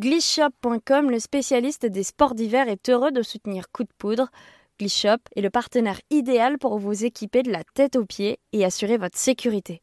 Glissshop.com, le spécialiste des sports d'hiver, est heureux de soutenir Coup de Poudre. Glissshop est le partenaire idéal pour vous équiper de la tête aux pieds et assurer votre sécurité.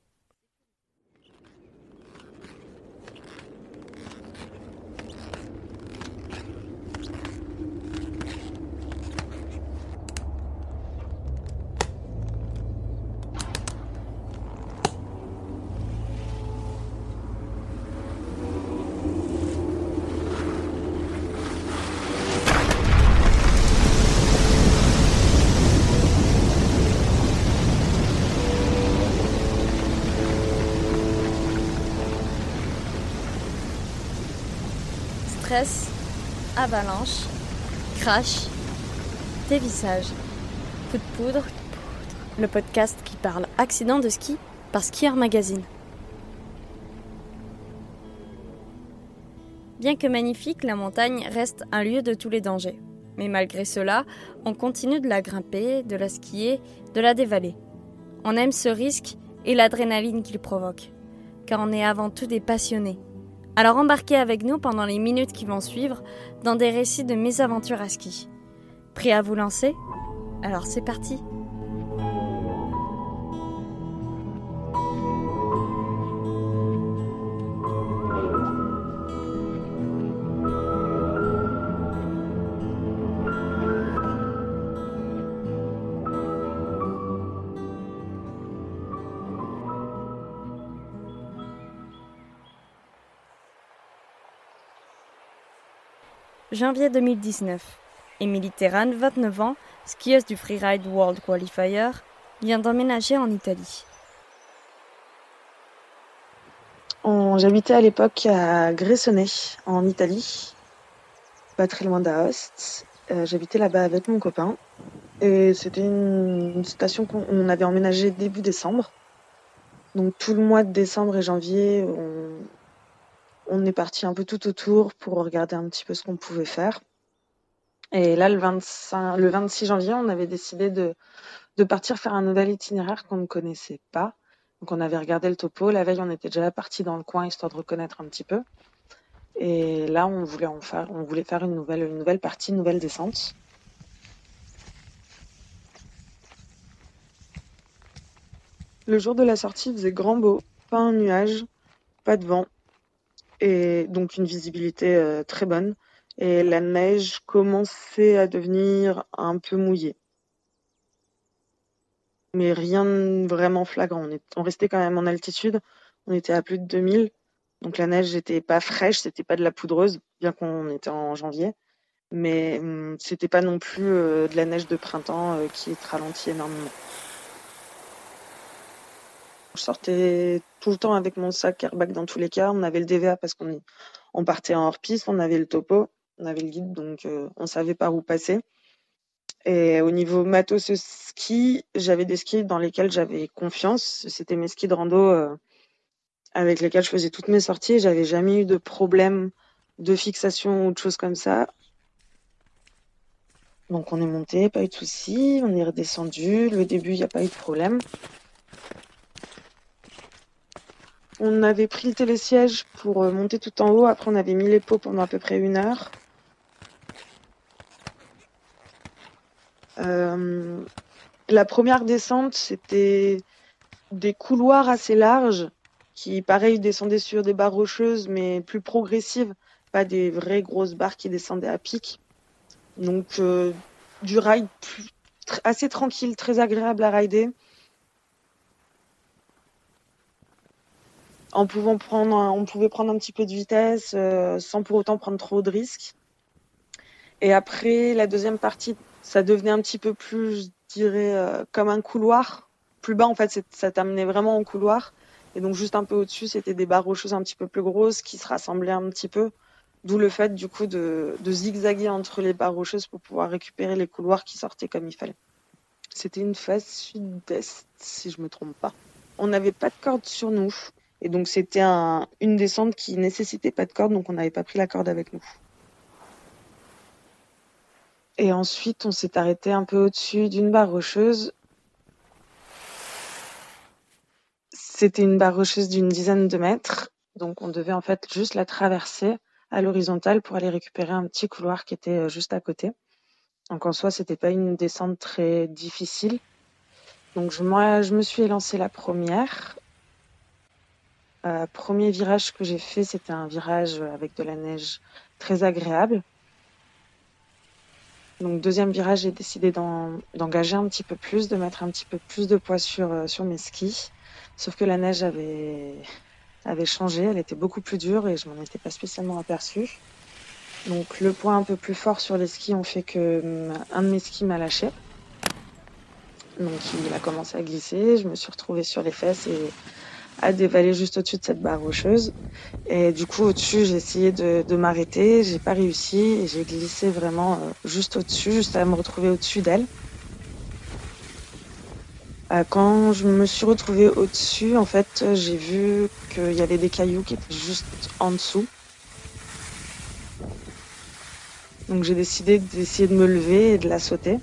Stress, avalanche, crash, dévissage, coup de poudre, le podcast qui parle accident de ski par Skier Magazine. Bien que magnifique, la montagne reste un lieu de tous les dangers. Mais malgré cela, on continue de la grimper, de la skier, de la dévaler. On aime ce risque et l'adrénaline qu'il provoque, car on est avant tout des passionnés alors embarquez avec nous pendant les minutes qui vont suivre dans des récits de mes aventures à ski. Prêt à vous lancer? Alors c'est parti Janvier 2019. Émilie Terran, 29 ans, skieuse du Freeride World Qualifier, vient d'emménager en Italie. J'habitais à l'époque à Gressoney, en Italie, pas très loin d'Aoste. Euh, j'habitais là-bas avec mon copain. Et c'était une station qu'on avait emménagé début décembre. Donc tout le mois de décembre et janvier, on, on est parti un peu tout autour pour regarder un petit peu ce qu'on pouvait faire. Et là, le, 25, le 26 janvier, on avait décidé de, partir faire un nouvel itinéraire qu'on ne connaissait pas. Donc on avait regardé le topo. La veille, on était déjà parti dans le coin histoire de reconnaître un petit peu. Et là, on voulait faire, une nouvelle, partie, une nouvelle descente. Le jour de la sortie, faisait grand beau, pas un nuage, pas de vent et donc une visibilité euh, très bonne. Et la neige commençait à devenir un peu mouillée. Mais rien vraiment flagrant. On, est, on restait quand même en altitude. On était à plus de 2000. Donc la neige n'était pas fraîche, c'était pas de la poudreuse, bien qu'on était en janvier. Mais hum, c'était pas non plus euh, de la neige de printemps euh, qui est ralentie énormément. Je sortais tout le temps avec mon sac airbag dans tous les cas. On avait le DVA parce qu'on on partait en hors-piste, on avait le topo, on avait le guide, donc euh, on savait par où passer. Et au niveau matos ski, j'avais des skis dans lesquels j'avais confiance. C'était mes skis de rando euh, avec lesquels je faisais toutes mes sorties. J'avais jamais eu de problème de fixation ou de choses comme ça. Donc on est monté, pas eu de soucis. On est redescendu. Le début, il n'y a pas eu de problème. On avait pris le télésiège pour euh, monter tout en haut. Après, on avait mis les pots pendant à peu près une heure. Euh, la première descente, c'était des couloirs assez larges qui, pareil, descendaient sur des barres rocheuses, mais plus progressives, pas des vraies grosses barres qui descendaient à pic. Donc, euh, du ride assez tranquille, très agréable à rider. En pouvant prendre, on pouvait prendre un petit peu de vitesse euh, sans pour autant prendre trop de risques. Et après, la deuxième partie, ça devenait un petit peu plus, je dirais, euh, comme un couloir. Plus bas, en fait, ça t'amenait vraiment en couloir. Et donc, juste un peu au-dessus, c'était des barres rocheuses un petit peu plus grosses qui se rassemblaient un petit peu. D'où le fait, du coup, de, de zigzaguer entre les barres rocheuses pour pouvoir récupérer les couloirs qui sortaient comme il fallait. C'était une phase sud-est, si je me trompe pas. On n'avait pas de corde sur nous. Et donc c'était un, une descente qui nécessitait pas de corde, donc on n'avait pas pris la corde avec nous. Et ensuite, on s'est arrêté un peu au-dessus d'une barre rocheuse. C'était une barre rocheuse d'une dizaine de mètres, donc on devait en fait juste la traverser à l'horizontale pour aller récupérer un petit couloir qui était juste à côté. Donc en soi, c'était pas une descente très difficile. Donc moi, je me suis élancée la première. Euh, premier virage que j'ai fait, c'était un virage avec de la neige très agréable. Donc deuxième virage, j'ai décidé d'engager un petit peu plus, de mettre un petit peu plus de poids sur, euh, sur mes skis. Sauf que la neige avait, avait changé, elle était beaucoup plus dure et je m'en étais pas spécialement aperçue. Donc le poids un peu plus fort sur les skis ont fait que hum, un de mes skis m'a lâché. Donc il a commencé à glisser, je me suis retrouvée sur les fesses et à dévaler juste au-dessus de cette barre rocheuse. Et du coup, au-dessus, j'ai essayé de, m'arrêter, j'ai pas réussi et j'ai glissé vraiment euh, juste au-dessus, juste à me retrouver au-dessus d'elle. Euh, quand je me suis retrouvée au-dessus, en fait, j'ai vu qu'il y avait des cailloux qui étaient juste en dessous. Donc j'ai décidé d'essayer de me lever et de la sauter.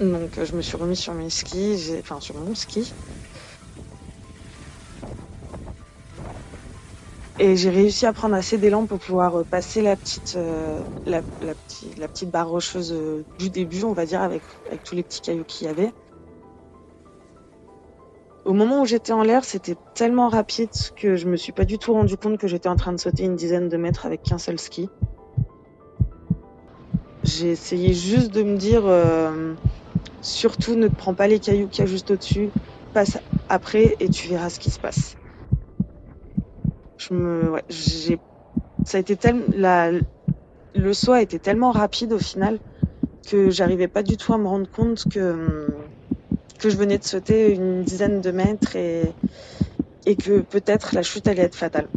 Donc je me suis remis sur mes skis, enfin sur mon ski. Et j'ai réussi à prendre assez d'élan pour pouvoir passer la petite, euh, la, petite, barre rocheuse euh, du début, on va dire, avec, tous les petits cailloux qu'il y avait. Au moment où j'étais en l'air, c'était tellement rapide que je me suis pas du tout rendu compte que j'étais en train de sauter une dizaine de mètres avec qu'un seul ski. J'ai essayé juste de me dire, euh, surtout ne te prends pas les cailloux qu'il y a juste au-dessus, passe après et tu verras ce qui se passe. Je ça a été tellement, le saut a été tellement rapide au final que j'arrivais pas du tout à me rendre compte que que je venais de sauter une dizaine de mètres et, et que peut-être la chute allait être fatale.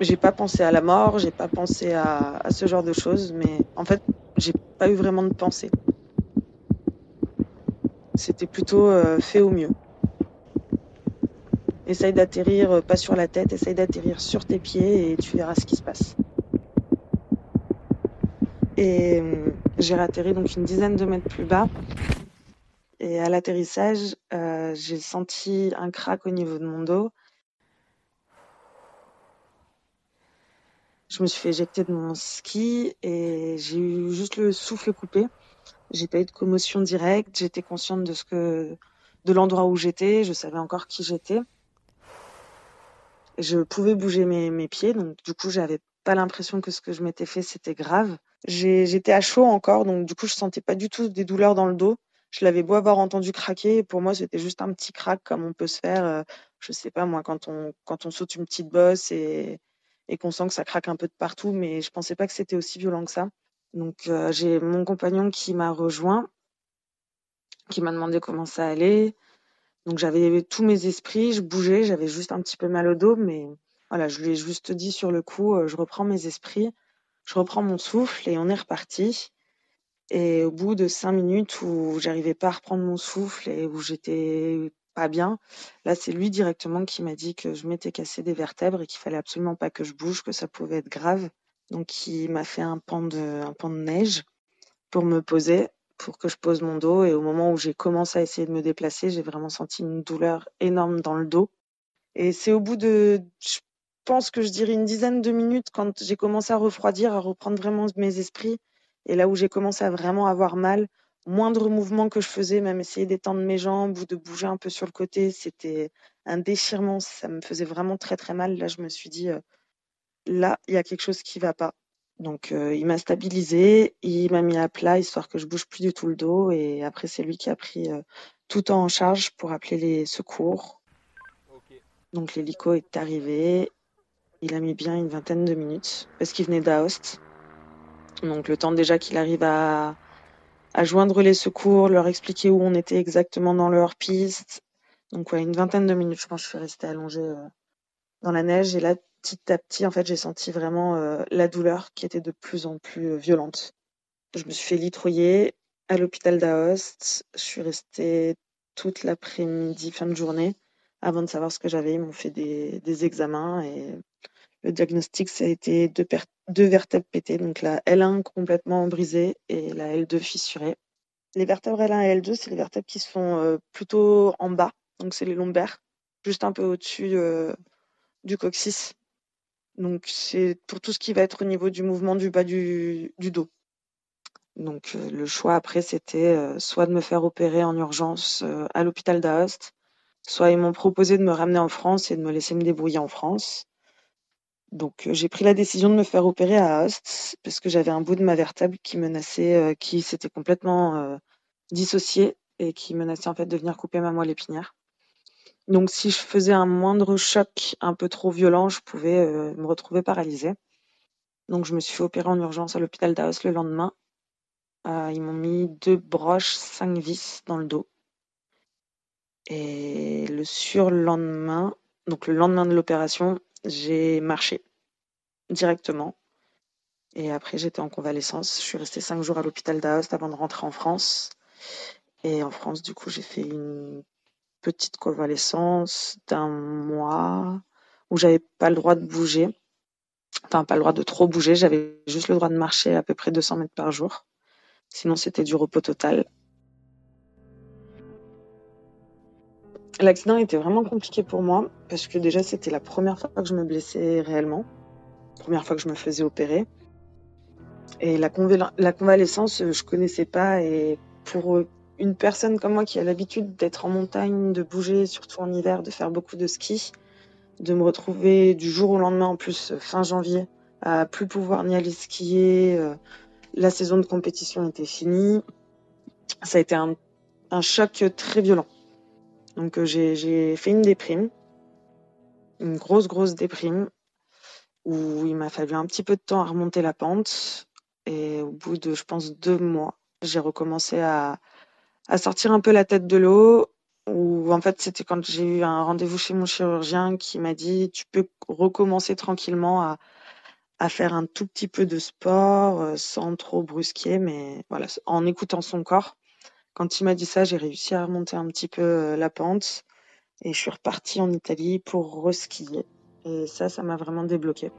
J'ai pas pensé à la mort, j'ai pas pensé à, ce genre de choses, mais en fait, j'ai pas eu vraiment de pensée. C'était plutôt euh, fait au mieux. Essaye d'atterrir euh, pas sur la tête, essaye d'atterrir sur tes pieds et tu verras ce qui se passe. Et euh, j'ai atterri donc une dizaine de mètres plus bas. Et à l'atterrissage, j'ai senti un crack au niveau de mon dos. Je me suis fait éjecter de mon ski et j'ai eu juste le souffle coupé. J'ai pas eu de commotion directe. J'étais consciente de ce que, de l'endroit où j'étais. Je savais encore qui j'étais. Je pouvais bouger mes, mes pieds, donc du coup j'avais pas l'impression que ce que je m'étais fait c'était grave. J'étais à chaud encore, donc du coup, je sentais pas du tout des douleurs dans le dos. Je l'avais beau avoir entendu craquer, pour moi, c'était juste un petit crack comme on peut se faire, euh, je sais pas moi, quand on, quand on saute une petite bosse et, et qu'on sent que ça craque un peu de partout, mais je pensais pas que c'était aussi violent que ça. Donc euh, j'ai mon compagnon qui m'a rejoint, qui m'a demandé comment ça allait. Donc j'avais tous mes esprits, je bougeais, j'avais juste un petit peu mal au dos, mais voilà, je lui ai juste dit sur le coup, euh, je reprends mes esprits je reprends mon souffle et on est reparti. Et au bout de cinq minutes où j'arrivais pas à reprendre mon souffle et où j'étais pas bien, là c'est lui directement qui m'a dit que je m'étais cassé des vertèbres et qu'il fallait absolument pas que je bouge, que ça pouvait être grave. Donc il m'a fait un pan de, un pan de neige pour me poser, pour que je pose mon dos. Et au moment où j'ai commencé à essayer de me déplacer, j'ai vraiment senti une douleur énorme dans le dos. Et c'est au bout de, pense que je dirais une dizaine de minutes quand j'ai commencé à refroidir, à reprendre vraiment mes esprits. Et là où j'ai commencé à vraiment avoir mal, moindre mouvement que je faisais, même essayer d'étendre mes jambes ou de bouger un peu sur le côté, c'était un déchirement. Ça me faisait vraiment très très mal. Là, je me suis dit, euh, là, il y a quelque chose qui va pas. Donc, euh, il m'a stabilisé, il m'a mis à plat histoire que je bouge plus du tout le dos. Et après, c'est lui qui a pris euh, tout en charge pour appeler les secours. Donc, l'hélico est arrivé il a mis bien une vingtaine de minutes parce qu'il venait d'Aoste. Donc le temps déjà qu'il arrive à, à joindre les secours, leur expliquer où on était exactement dans leur piste. Donc ouais, une vingtaine de minutes, je pense, je suis restée allongée euh, dans la neige. Et là, petit à petit, en fait, j'ai senti vraiment euh, la douleur qui était de plus en plus euh, violente. Je me suis fait litroyer à l'hôpital d'Aoste. Je suis restée toute l'après-midi, fin de journée, avant de savoir ce que j'avais. Ils m'ont fait des, des examens et le diagnostic, ça a été deux, deux vertèbres pétées, donc la L1 complètement brisée et la L2 fissurée. Les vertèbres L1 et L2, c'est les vertèbres qui se font euh, plutôt en bas, donc c'est les lombaires. juste un peu au-dessus du coccyx. Donc c'est pour tout ce qui va être au niveau du mouvement du bas du, dos. Donc le choix après c'était soit de me faire opérer en urgence à l'hôpital d'Aoste, soit ils m'ont proposé de me ramener en France et de me laisser me débrouiller en France. Donc j'ai pris la décision de me faire opérer à Aoste parce que j'avais un bout de ma vertèbre qui menaçait, qui s'était complètement dissocié et qui menaçait en fait de venir couper ma moelle épinière. Donc si je faisais un moindre choc un peu trop violent, je pouvais euh, me retrouver paralysée. Donc je me suis fait en urgence à l'hôpital d'Aos le lendemain. Euh, ils m'ont mis deux broches, cinq vis dans le dos. Et le surlendemain, donc le lendemain de l'opération, j'ai marché directement. Et après, j'étais en convalescence. Je suis restée cinq jours à l'hôpital d'Aoste avant de rentrer en France. Et en France, du coup, j'ai fait une petite convalescence d'un mois où j'avais pas le droit de bouger. Enfin, pas le droit de trop bouger. J'avais juste le droit de marcher à peu près 200 mètres par jour. Sinon, c'était du repos total. L'accident était vraiment compliqué pour moi parce que déjà, c'était la première fois que je me blessais réellement. Première fois que je me faisais opérer. Et la, convalescence, je connaissais pas. Et pour une personne comme moi qui a l'habitude d'être en montagne, de bouger, surtout en hiver, de faire beaucoup de ski, de me retrouver du jour au lendemain, en plus fin janvier, à plus pouvoir ni aller skier, euh, la saison de compétition était finie. Ça a été un, choc très violent. Donc euh, j'ai fait une déprime, une grosse grosse déprime, où il m'a fallu un petit peu de temps à remonter la pente. Et au bout de, je pense, deux mois, j'ai recommencé à, sortir un peu la tête de l'eau. Ou en fait, c'était quand j'ai eu un rendez-vous chez mon chirurgien qui m'a dit tu peux recommencer tranquillement à, à faire un tout petit peu de sport euh, sans trop brusquer, mais voilà, en écoutant son corps. Quand il m'a dit ça, j'ai réussi à remonter un petit peu euh, la pente et je suis repartie en Italie pour reskier. Et ça, ça m'a vraiment débloqué.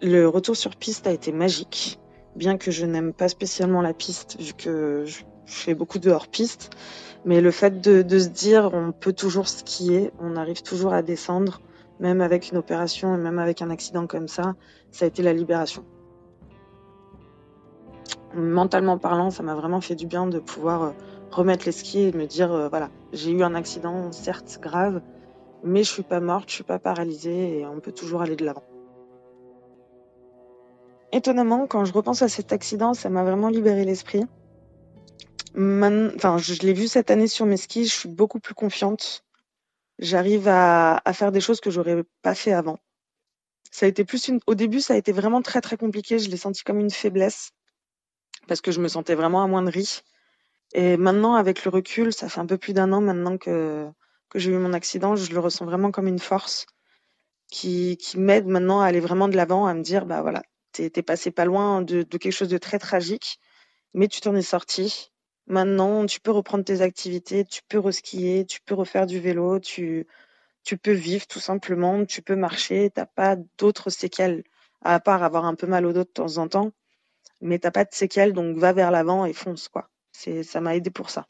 Le retour sur piste a été magique bien que je n'aime pas spécialement la piste, vu que je fais beaucoup de hors-piste. Mais le fait de, se dire on peut toujours skier, on arrive toujours à descendre, même avec une opération et même avec un accident comme ça, ça a été la libération. Mentalement parlant, ça m'a vraiment fait du bien de pouvoir euh, remettre les skis et me dire euh, voilà, j'ai eu un accident, certes grave, mais je suis pas morte, je suis pas paralysée et on peut toujours aller de l'avant étonnamment, quand je repense à cet accident, ça m'a vraiment libéré l'esprit. Enfin, je l'ai vu cette année sur mes skis, je suis beaucoup plus confiante. J'arrive à, faire des choses que j'aurais pas fait avant. Ça a été plus une... Au début, ça a été vraiment très très compliqué. Je l'ai senti comme une faiblesse parce que je me sentais vraiment amoindrie. Et maintenant, avec le recul, ça fait un peu plus d'un an maintenant que, j'ai eu mon accident, je le ressens vraiment comme une force qui, qui m'aide maintenant à aller vraiment de l'avant, à me dire, bah voilà, t'es passé pas loin de, quelque chose de très tragique, mais tu t'en es sorti. Maintenant, tu peux reprendre tes activités, tu peux reskier, tu peux refaire du vélo, tu, tu peux vivre tout simplement, tu peux marcher, t'as pas d'autres séquelles, à part avoir un peu mal au dos de temps en temps, mais t'as pas de séquelles, donc va vers l'avant et fonce, quoi. C'est, ça m'a aidé pour ça.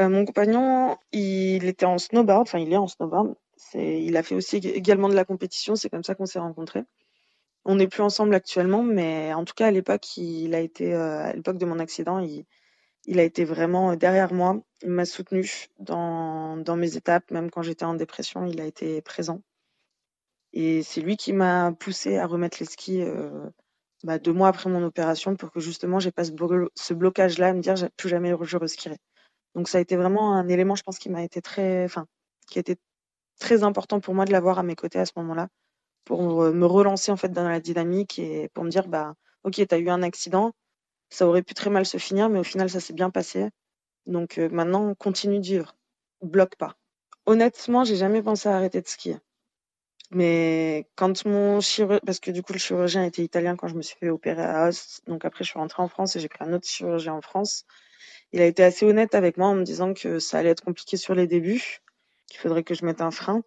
Euh, mon compagnon, il était en snowboard, enfin il est en snowboard. C'est, il a fait aussi également de la compétition, c'est comme ça qu'on s'est rencontrés. On n'est plus ensemble actuellement, mais en tout cas, à l'époque, il a été, euh, à l'époque de mon accident, il, a été vraiment derrière moi. Il m'a soutenu dans, mes étapes, même quand j'étais en dépression, il a été présent. Et c'est lui qui m'a poussé à remettre les skis euh, bah, deux mois après mon opération pour que justement j'ai pas ce, blocage-là à me dire plus jamais je reskierai. Donc ça a été vraiment un élément, je pense, qui m'a été très, enfin, qui a été très important pour moi de l'avoir à mes côtés à ce moment-là pour me relancer en fait dans la dynamique et pour me dire bah ok tu as eu un accident ça aurait pu très mal se finir mais au final ça s'est bien passé. Donc euh, maintenant continue de vivre. Bloque pas. Honnêtement j'ai jamais pensé à arrêter de skier mais quand mon chirurgien parce que du coup le chirurgien était italien quand je me suis fait opérer à Os donc après je suis rentrée en France et j'ai pris un autre chirurgien en France il a été assez honnête avec moi en me disant que ça allait être compliqué sur les débuts qu'il faudrait que je mette un frein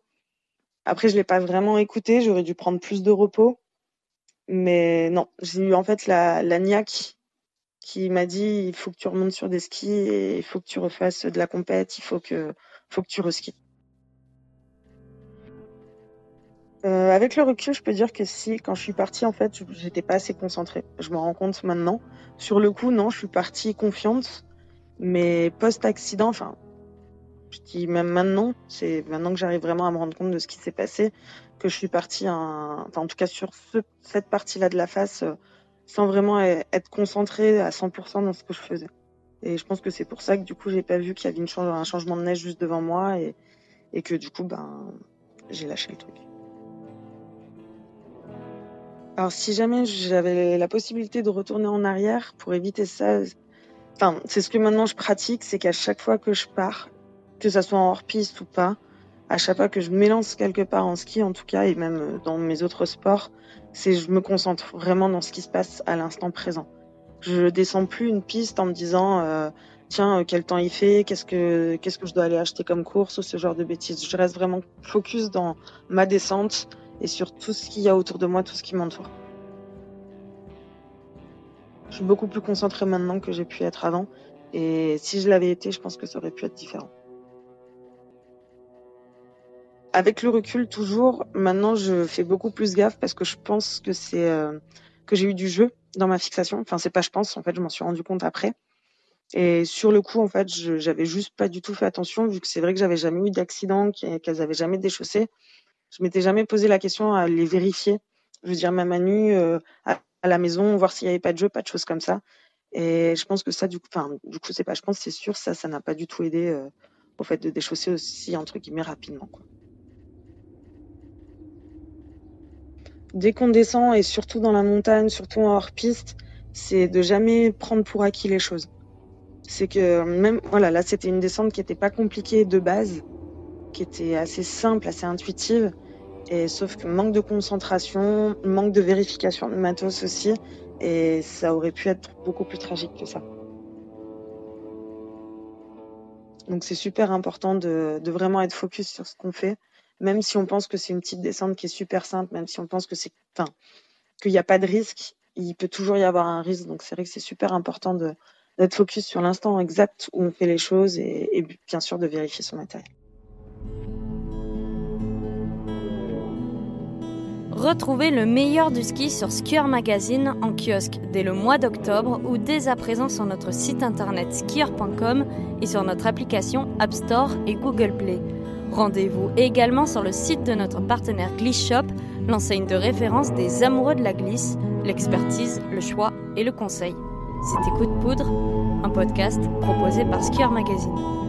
après, je l'ai pas vraiment écouté. J'aurais dû prendre plus de repos. Mais non, j'ai eu en fait la, la niaque qui m'a dit il faut que tu remontes sur des skis il faut que tu refasses de la compète, il faut que, faut que tu reskis. Euh, avec le recul, je peux dire que si, quand je suis partie, en fait, j'étais pas assez concentrée. Je me rends compte maintenant. Sur le coup, non, je suis partie confiante, mais post-accident, enfin, je dis même maintenant, c'est maintenant que j'arrive vraiment à me rendre compte de ce qui s'est passé, que je suis partie, enfin, en tout cas sur cette partie-là de la face, euh, sans vraiment e-, être concentrée à 100% dans ce que je faisais. Et je pense que c'est pour ça que du coup, j'ai pas vu qu'il y avait une un changement de neige juste devant moi et, et que du coup, ben, j'ai lâché le truc. Alors, si jamais j'avais la possibilité de retourner en arrière pour éviter ça, enfin, c'est ce que maintenant je pratique, c'est qu'à chaque fois que je pars, que ça soit en hors-piste ou pas, à chaque fois que je m'élance quelque part en ski, en tout cas, et même dans mes autres sports, c'est je me concentre vraiment dans ce qui se passe à l'instant présent. Je descends plus une piste en me disant euh, tiens quel temps il fait, qu'est-ce que qu'est-ce que je dois aller acheter comme course ou ce genre de bêtises. Je reste vraiment focus dans ma descente et sur tout ce qu'il y a autour de moi, tout ce qui m'entoure. Je suis beaucoup plus concentrée maintenant que j'ai pu être avant. Et si je l'avais été, je pense que ça aurait pu être différent. Avec le recul, toujours, maintenant, je fais beaucoup plus gaffe parce que je pense que c'est euh, que j'ai eu du jeu dans ma fixation. Enfin, c'est pas je pense, en fait, je m'en suis rendu compte après. Et sur le coup, en fait, j'avais juste pas du tout fait attention vu que c'est vrai que j'avais jamais eu d'accident, qu'elles avaient jamais déchaussé je m'étais jamais posé la question à les vérifier. Je veux dire, même à nu, euh, à, la maison, voir s'il n'y avait pas de jeu, pas de choses comme ça. Et je pense que ça, du coup, enfin, du coup, c'est pas, je pense, c'est sûr, ça, ça n'a pas du tout aidé euh, au fait de déchausser aussi entre guillemets rapidement. Dès qu'on descend et surtout dans la montagne, surtout en hors piste, c'est de jamais prendre pour acquis les choses. C'est que même, voilà, là, c'était une descente qui n'était pas compliquée de base qui était assez simple, assez intuitive. Et sauf que manque de concentration, manque de vérification de matos aussi. Et ça aurait pu être beaucoup plus tragique que ça. Donc c'est super important de, vraiment être focus sur ce qu'on fait, même si on pense que c'est une petite descente qui est super simple, même si on pense que c'est, enfin, qu'il n'y a pas de risque, il peut toujours y avoir un risque. Donc c'est vrai que c'est super important d'être focus sur l'instant exact où on fait les choses et bien sûr de vérifier son matériel. Retrouvez le meilleur du ski sur Skier Magazine en kiosque dès le mois d'octobre ou dès à présent sur notre site internet skier.com et sur notre application App Store et Google Play. Rendez-vous également sur le site de notre partenaire Gliss Shop, l'enseigne de référence des amoureux de la glisse, l'expertise, le choix et le conseil. C'était Coup de poudre, un podcast proposé par Skier Magazine.